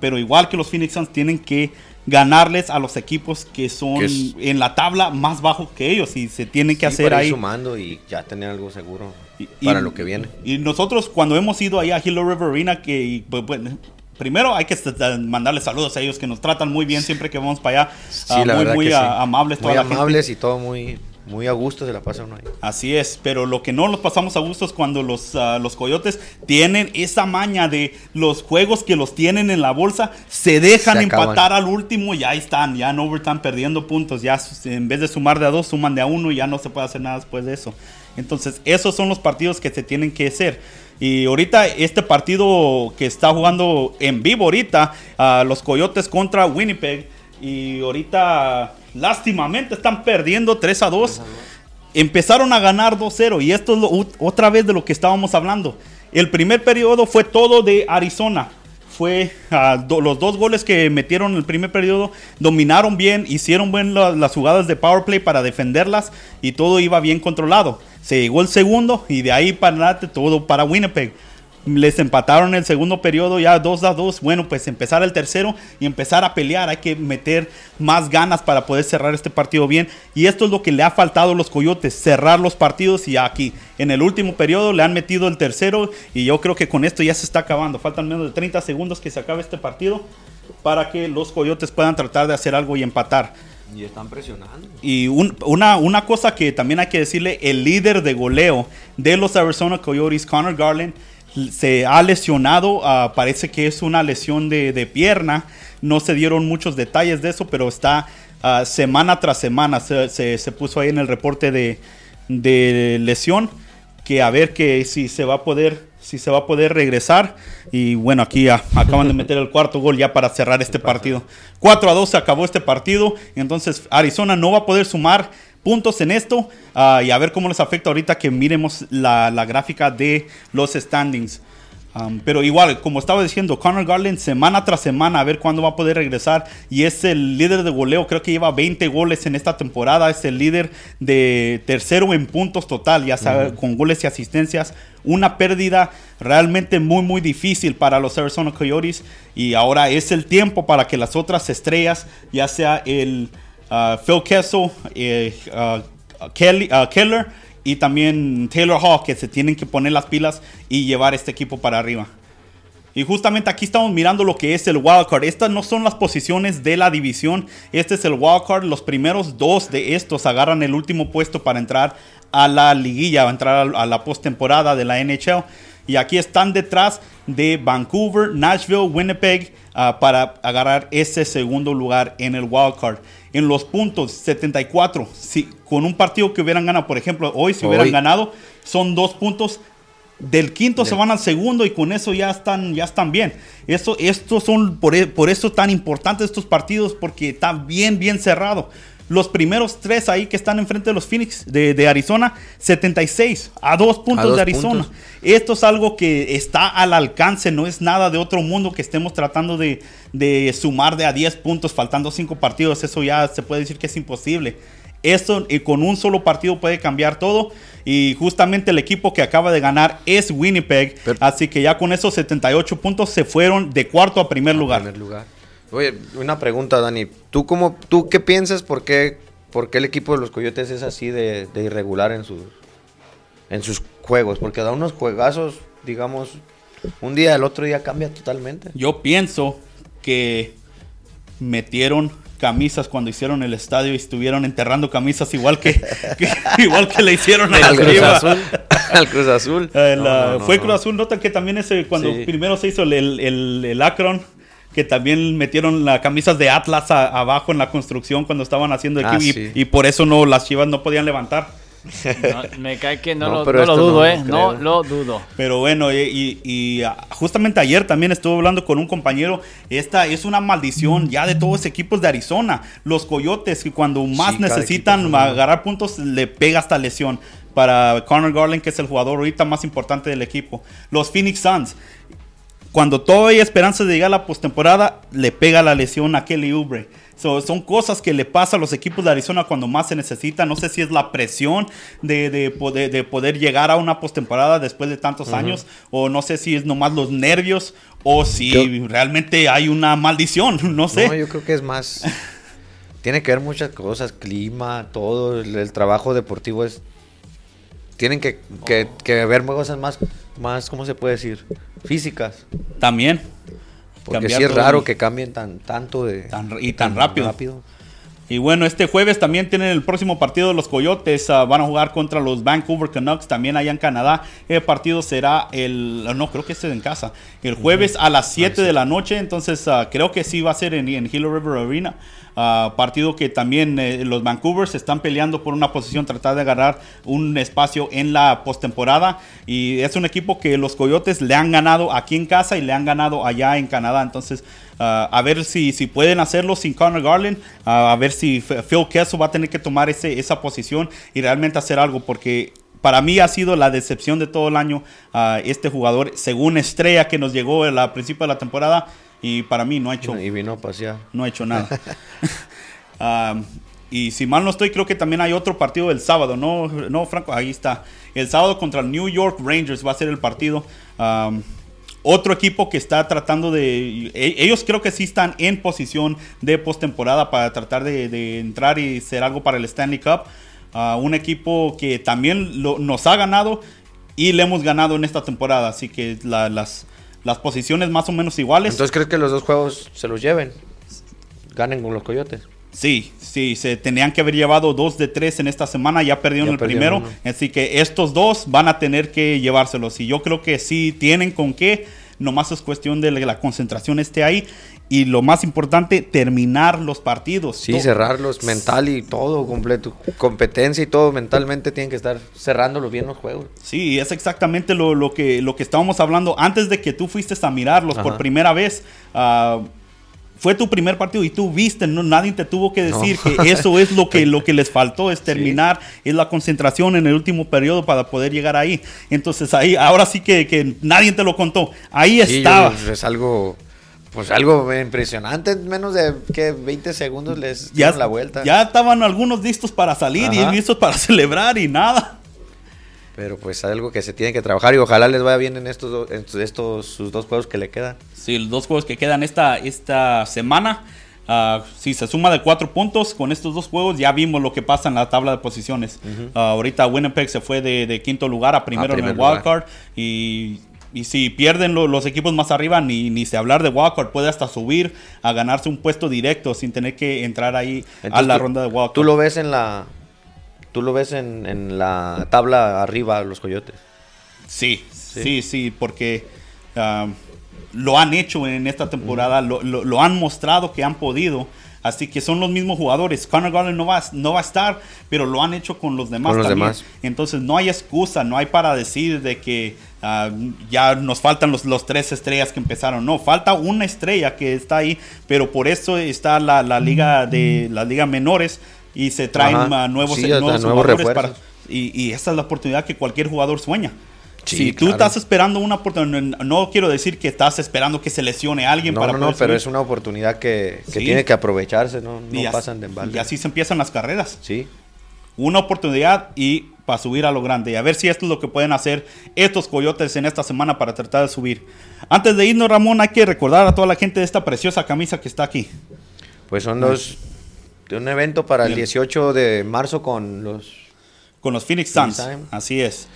Pero igual que los Phoenix Suns tienen que ganarles a los equipos que son es- en la tabla más bajo que ellos y se tienen que Sí, hacer para ir ahí. sumando y ya tener algo seguro Y- para y- lo que viene. Y nosotros cuando hemos ido ahí a Hilo River Arena, que y, pues, bueno, primero hay que mandarles saludos a ellos que nos tratan muy bien siempre que vamos para allá. Sí, la muy muy sí. amables toda la gente. y todo muy, muy a gusto se la pasa uno ahí. Así es, pero lo que no los pasamos a gusto es cuando los, ah, los coyotes tienen esa maña de los juegos que los tienen en la bolsa, se dejan Se empatar al último y ahí están, ya en overtime perdiendo puntos, ya en vez de sumar de a dos, suman de a uno y ya no se puede hacer nada después de eso. Entonces, esos son los partidos que se tienen que hacer. Y ahorita este partido que está jugando en vivo ahorita, ah, los Coyotes contra Winnipeg, y ahorita lástimamente están perdiendo 3 a 2 empezaron a ganar 2-0 y esto es lo- ot- otra vez de lo que estábamos hablando. El primer periodo fue todo de Arizona. Fue ah, los dos goles que metieron en el primer periodo, dominaron bien, hicieron bien la- las jugadas de power play para defenderlas y todo iba bien controlado. Se llegó el segundo y de ahí para adelante todo para Winnipeg. Les empataron el segundo periodo ya 2 a 2. Bueno, pues empezar el tercero y empezar a pelear. Hay que meter más ganas para poder cerrar este partido bien. Y esto es lo que le ha faltado a los Coyotes, cerrar los partidos. Y aquí en el último periodo le han metido el tercero. Y yo creo que con esto ya se está acabando. Faltan menos de 30 segundos que se acabe este partido para que los Coyotes puedan tratar de hacer algo y empatar. Y están presionando. Y un- una, una cosa que también hay que decirle, el líder de goleo de los Arizona Coyotes, Connor Garland, se ha lesionado, ah, parece que es una lesión de, de pierna, no se dieron muchos detalles de eso, pero está ah, semana tras semana, se, se- puso ahí en el reporte de, de lesión, que a ver que si se va a poder, si se va a poder regresar. Y bueno, aquí acaban de meter el cuarto gol ya para cerrar este partido. 4 a 2 se acabó este partido. Entonces Arizona no va a poder sumar puntos en esto. ah, y a ver cómo les afecta ahorita que miremos la, la gráfica de los standings. Um, pero igual, como estaba diciendo, Connor Garland semana tras semana a ver cuándo va a poder regresar. Y es el líder de goleo, creo que lleva 20 goles en esta temporada. Es el líder de tercero en puntos total, ya sabe, con goles y asistencias. Una pérdida realmente muy, muy difícil para los Arizona Coyotes. Y ahora es el tiempo para que las otras estrellas, ya sea el Phil Kessel, eh, uh, Kelly, uh, Keller y también Taylor Hall que se tienen que poner las pilas y llevar este equipo para arriba. Y justamente aquí estamos mirando lo que es el wildcard. Estas no son las posiciones de la división. Este es el wildcard. Los primeros dos de estos agarran el último puesto para entrar a la liguilla, a entrar a la postemporada de la NHL. y aquí están detrás de Vancouver, Nashville, Winnipeg ah, para agarrar ese segundo lugar en el wild card. En los puntos 74, si con un partido que hubieran ganado, por ejemplo, hoy si hubieran Hoy. ganado, son dos puntos. Del quinto se van al segundo y con eso ya están, ya están bien. Eso, estos son por, e- por eso tan importantes estos partidos porque está bien, bien cerrado. Los primeros tres ahí que están enfrente de los Phoenix de, de Arizona, 76 a dos puntos dos de Arizona. puntos. Esto es algo que está al alcance, no es nada de otro mundo que estemos tratando de, de sumar de a 10 puntos faltando 5 partidos. Eso ya se puede decir que es imposible. Eso y con un solo partido puede cambiar todo. Y justamente el equipo que acaba de ganar es Winnipeg. Pero- así que ya con esos 78 puntos se fueron de cuarto a primer lugar. primer lugar. Oye, una pregunta, Dani. ¿Tú, cómo, tú qué piensas por qué, por qué el equipo de los Coyotes es así de, de irregular en sus, en sus juegos? Porque da unos juegazos, digamos, un día, el otro día cambia totalmente. Yo pienso que metieron camisas cuando hicieron el estadio y estuvieron enterrando camisas igual que, que- igual que le hicieron Al Cruz. Azul. Al Cruz Azul. Eh, No, la- no, no, fue. Cruz Azul, nota que también ese cuando Sí. primero se hizo el, el, el- el Akron, que también metieron las camisas de Atlas a- abajo en la construcción cuando estaban haciendo Ah, equipo y, sí. y por eso no las Chivas no podían levantar. No, me cae que no, No, lo, pero no lo esto dudo, no ¿eh? No lo dudo. Pero bueno, y, y- y, ah, justamente ayer también estuve hablando con un compañero. Esta es una maldición ya de todos los equipos de Arizona. Los coyotes, que cuando más necesitan equipo agarrar puntos, le pega hasta lesión. Para Connor Garland, que es el jugador ahorita más importante del equipo. Los Phoenix Suns, cuando todavía hay esperanza de llegar a la postemporada, le pega la lesión a Kelly Oubre. So, son cosas que le pasa a los equipos de Arizona cuando más se necesita. No sé si es la presión de, de poder, de poder llegar a una postemporada después de tantos años, o no sé si es nomás los nervios, o si Yo- realmente hay una maldición. No sé. No, yo creo que es más. Tiene que ver muchas cosas, clima, todo. El, el trabajo deportivo es. Tienen que, que, que ver cosas más, más, ¿cómo se puede decir? Físicas. También. Porque sí es raro que cambien tan, tanto de. Tan- y tan rápido. Y bueno, este jueves también tienen el próximo partido de los Coyotes. ah, van a jugar contra los Vancouver Canucks, también allá en Canadá. El partido será el. No, creo que este es en casa. El jueves a las 7 de la noche. Entonces, ah, creo que sí va a ser en, en Hilo River Arena. Ah, partido que también eh, los Vancouver se están peleando por una posición, tratar de agarrar un espacio en la postemporada. Y es un equipo que los Coyotes le han ganado aquí en casa y le han ganado allá en Canadá. Entonces, ah, a ver si, si pueden hacerlo sin Connor Garland. ah, a ver si Phil Kessel va a tener que tomar ese, esa posición y realmente hacer algo. Porque para mí ha sido la decepción de todo el año ah, este jugador, según Estrella que nos llegó al principio de la temporada. Y para mí no ha hecho Y vino a pasear. no ha hecho nada. Um, y si mal no estoy, creo que también hay otro partido el sábado, ¿no, no Franco? Ahí está. El sábado contra el New York Rangers va a ser el partido. Um, otro equipo que está tratando de... e- Ellos creo que sí están en posición de postemporada para tratar de, de entrar y ser algo para el Stanley Cup. Uh, un equipo que también lo- nos ha ganado y le hemos ganado en esta temporada. Así que la- las, las posiciones más o menos iguales. Entonces, ¿crees que los dos juegos se los lleven? Ganen con los coyotes. Sí, sí, se tenían que haber llevado dos de tres en esta semana, ya perdieron Ya el perdieron primero, uno. así que estos dos van a tener que llevárselos y yo creo que sí tienen con qué, nomás es cuestión de que la concentración esté ahí y lo más importante, terminar los partidos. Sí, cerrarlos mental y todo completo. Competencia y todo mentalmente tienen que estar cerrándolos bien los juegos. Sí, es exactamente lo, lo que, lo que estábamos hablando antes de que tú fuiste a mirarlos por primera vez. ah, fue tu primer partido y tú viste, no, nadie te tuvo que decir No. que eso es lo que, lo que les faltó, es terminar, es la concentración en el último periodo para poder llegar ahí. Entonces ahí, ahora sí que, que nadie te lo contó. Ahí Sí, estaba. yo- es algo, pues algo impresionante. En menos de que 20 segundos les Ya, dieron la vuelta. ya estaban algunos listos para salir y listos para celebrar y nada. Pero pues algo que se tiene que trabajar y ojalá les vaya bien en estos, do- en estos sus dos juegos que le quedan. Sí, los dos juegos que quedan esta, esta semana. ah, si se suma de cuatro puntos con estos dos juegos, ya vimos lo que pasa en la tabla de posiciones. Ah, ahorita Winnipeg se fue de, de quinto lugar a primero en primer el lugar. wildcard. Y, y si pierden lo- los equipos más arriba, ni, ni se hablar de wildcard, puede hasta subir a ganarse un puesto directo sin tener que entrar ahí a la tú- ronda de wildcard. Tú lo ves en la, tú lo ves en, en la tabla arriba los coyotes. Sí, Sí, sí, porque ah, lo han hecho en esta temporada, lo, lo- lo han mostrado que han podido. Así que son los mismos jugadores. Conor Garland no va, no va a estar, pero lo han hecho con los demás Con los también. demás. Entonces no hay excusa, no hay para decir de que ah, ya nos faltan los, los tres estrellas que empezaron. No, falta una estrella que está ahí, pero por eso está la, la liga de las ligas menores y se traen Ajá. nuevos, Sí, hasta nuevos nuevos jugadores para, refuerzos. y, y esa es la oportunidad que cualquier jugador sueña. Sí, si tú claro. estás esperando una oportunidad, no, no quiero decir que estás esperando que se lesione a alguien No, para no, no, pero es una oportunidad que, que Sí. tiene que aprovecharse, no, no Y pasan de embalde. Y así se empiezan las carreras. Sí. Una oportunidad y para subir a lo grande. Y a ver si esto es lo que pueden hacer estos coyotes en esta semana para tratar de subir. Antes de irnos, Ramón, hay que recordar a toda la gente de esta preciosa camisa que está aquí. Pues son dos de un evento para el Bien. 18 de marzo con los Con los Phoenix Suns. Así es.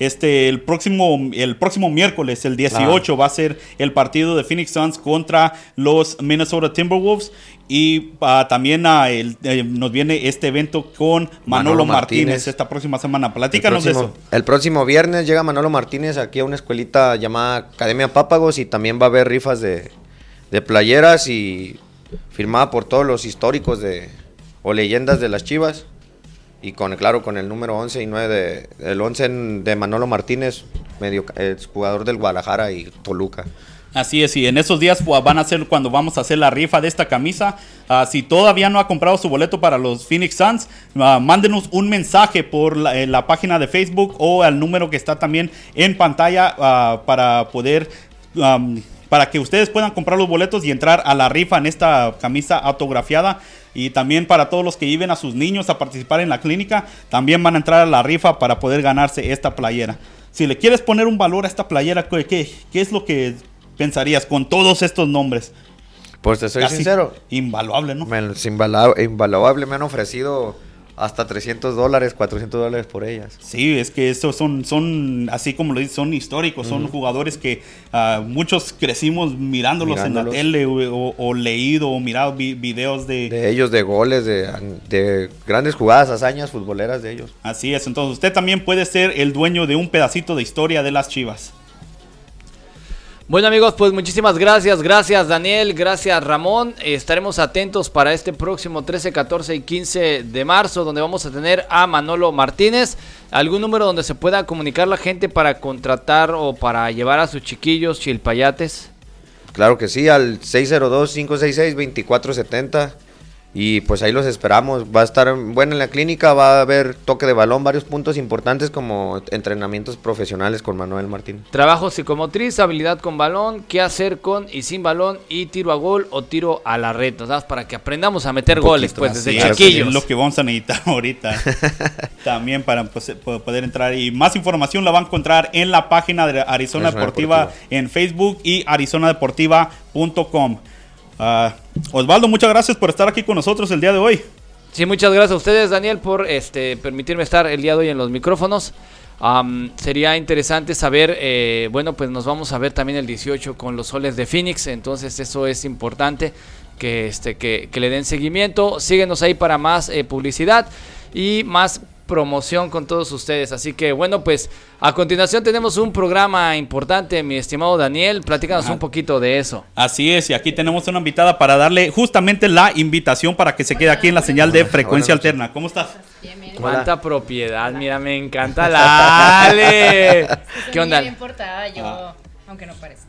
Este, el próximo, el próximo miércoles, el 18, va a ser el partido de Phoenix Suns contra los Minnesota Timberwolves. Y ah, también ah, el- eh, nos viene este evento con Manolo, Manolo Martínez. Martínez. esta próxima semana. El Platícanos de próximo, eso. el próximo viernes llega Manolo Martínez aquí a una escuelita llamada Academia Pápagos y también va a haber rifas de, de playeras y firmada por todos los históricos de o leyendas de las Chivas y con claro con el número 11 y 9 de el 11 en- de Manolo Martínez, medio el jugador del Guadalajara y Toluca. Así es, y en esos días pues, van a ser cuando vamos a hacer la rifa de esta camisa. Ah, si todavía no ha comprado su boleto para los Phoenix Suns, ah, mándenos un mensaje por la, en la página de Facebook o al número que está también en pantalla ah, para poder, para que ustedes puedan comprar los boletos y entrar a la rifa en esta camisa autografiada. Y también para todos los que lleven a sus niños a participar en la clínica, también van a entrar a la rifa para poder ganarse esta playera. Si le quieres poner un valor a esta playera, ¿qué, qué, qué es lo que pensarías con todos estos nombres? Pues te soy Casi sincero, Invaluable, ¿no? me, invala- invaluable me han ofrecido hasta 300 dólares, 400 dólares por ellas. Sí, es que estos son, son así como lo dices, son históricos, son jugadores que ah, muchos crecimos mirándolos, Mirándolos. en la tele o, o- o leído o mirado vi- videos de, De ellos, de goles, de, de grandes jugadas, hazañas futboleras de ellos. Así es, entonces usted también puede ser el dueño de un pedacito de historia de las Chivas. Bueno amigos, pues muchísimas gracias, gracias Daniel, gracias Ramón. Estaremos atentos para este próximo 13, 14 y 15 de marzo, donde vamos a tener a Manolo Martínez. ¿Algún número donde se pueda comunicar la gente para contratar o para llevar a sus chiquillos chilpayates? Claro que sí, al 602-566-2470. Y pues ahí los esperamos. Va a estar bueno en la clínica, va a haber toque de balón, varios puntos importantes como entrenamientos profesionales con Manuel Martín. Trabajo psicomotriz, habilidad con balón, qué hacer con y sin balón y tiro a gol o tiro a la red, ¿sabes? Para que aprendamos a meter goles, pues desde es, chiquillos. Es lo que vamos a necesitar ahorita. También para pues, po- poder entrar. Y más información la va a encontrar en la página de Arizona Arizona Deportiva, Deportiva. en Facebook y arizonadeportiva.com. Ah, Osvaldo, muchas gracias por estar aquí con nosotros el día de hoy. Sí, muchas gracias a ustedes, Daniel, por este permitirme estar el día de hoy en los micrófonos. Sería interesante saber, eh, bueno, pues nos vamos a ver también el 18 con los soles de Phoenix, entonces eso es importante que, este, que le den seguimiento. Síguenos ahí para más eh, publicidad y más promoción con todos ustedes. Así que bueno, pues a continuación tenemos un programa importante, mi estimado Daniel. Platícanos Ajá. un poquito de eso. Así es, y aquí tenemos una invitada para darle justamente la invitación para que se quede aquí en la señal de frecuencia alterna. ¿Cómo estás? Bien, bien. Cuánta propiedad, mira, me encanta la Ale. ¿Qué onda? bien portada yo, Ah. aunque no parezca.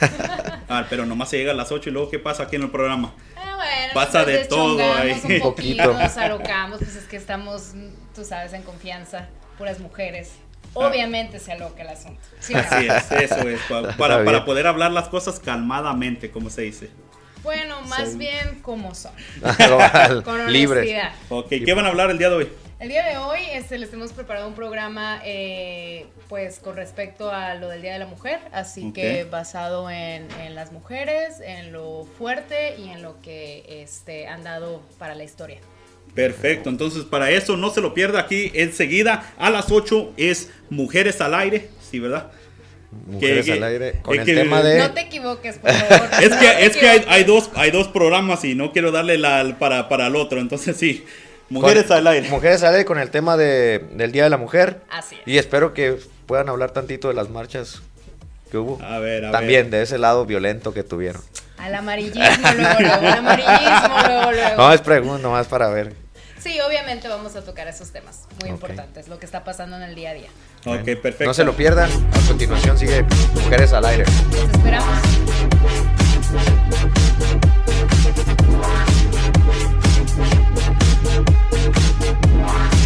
Ah, pero nomás se llega a las 8 y luego ¿qué pasa aquí en el programa? Ah, bueno, Pasa de todo ahí. Un poquito, nos alocamos, pues es que estamos, tú sabes, en confianza, puras mujeres. Ah. Obviamente se aloca el asunto. Sí. Así es, eso es, pa- para, poder hablar las cosas calmadamente, como se dice. Bueno, más bien como son. Con honestidad. Ok, ¿qué van a hablar el día de hoy? El día de hoy este, les hemos preparado un programa eh, pues con respecto a lo del Día de la Mujer, así que basado en, en las mujeres, en lo fuerte y en lo que este, han dado para la historia. Perfecto, entonces para eso no se lo pierda aquí enseguida a las 8 es Mujeres al Aire, sí, ¿verdad? Mujeres Que- al aire. Con el que- tema de. No te equivoques, por favor. Es que, te es que hay, dos, hay dos programas y no quiero darle la, para, para el otro, entonces sí. Mujeres al aire. Mujeres al aire con el tema de, del Día de la Mujer. Así es. Y espero que puedan hablar tantito de las marchas que hubo. A ver, a También de ese lado violento que tuvieron. Al amarillismo luego, al amarillismo luego. No, es pregunta nomás para ver. Sí, obviamente vamos a tocar esos temas muy importantes, lo que está pasando en el día a día. Ok, perfecto. No se lo pierdan. A continuación sigue Mujeres al Aire. Los esperamos. Wow.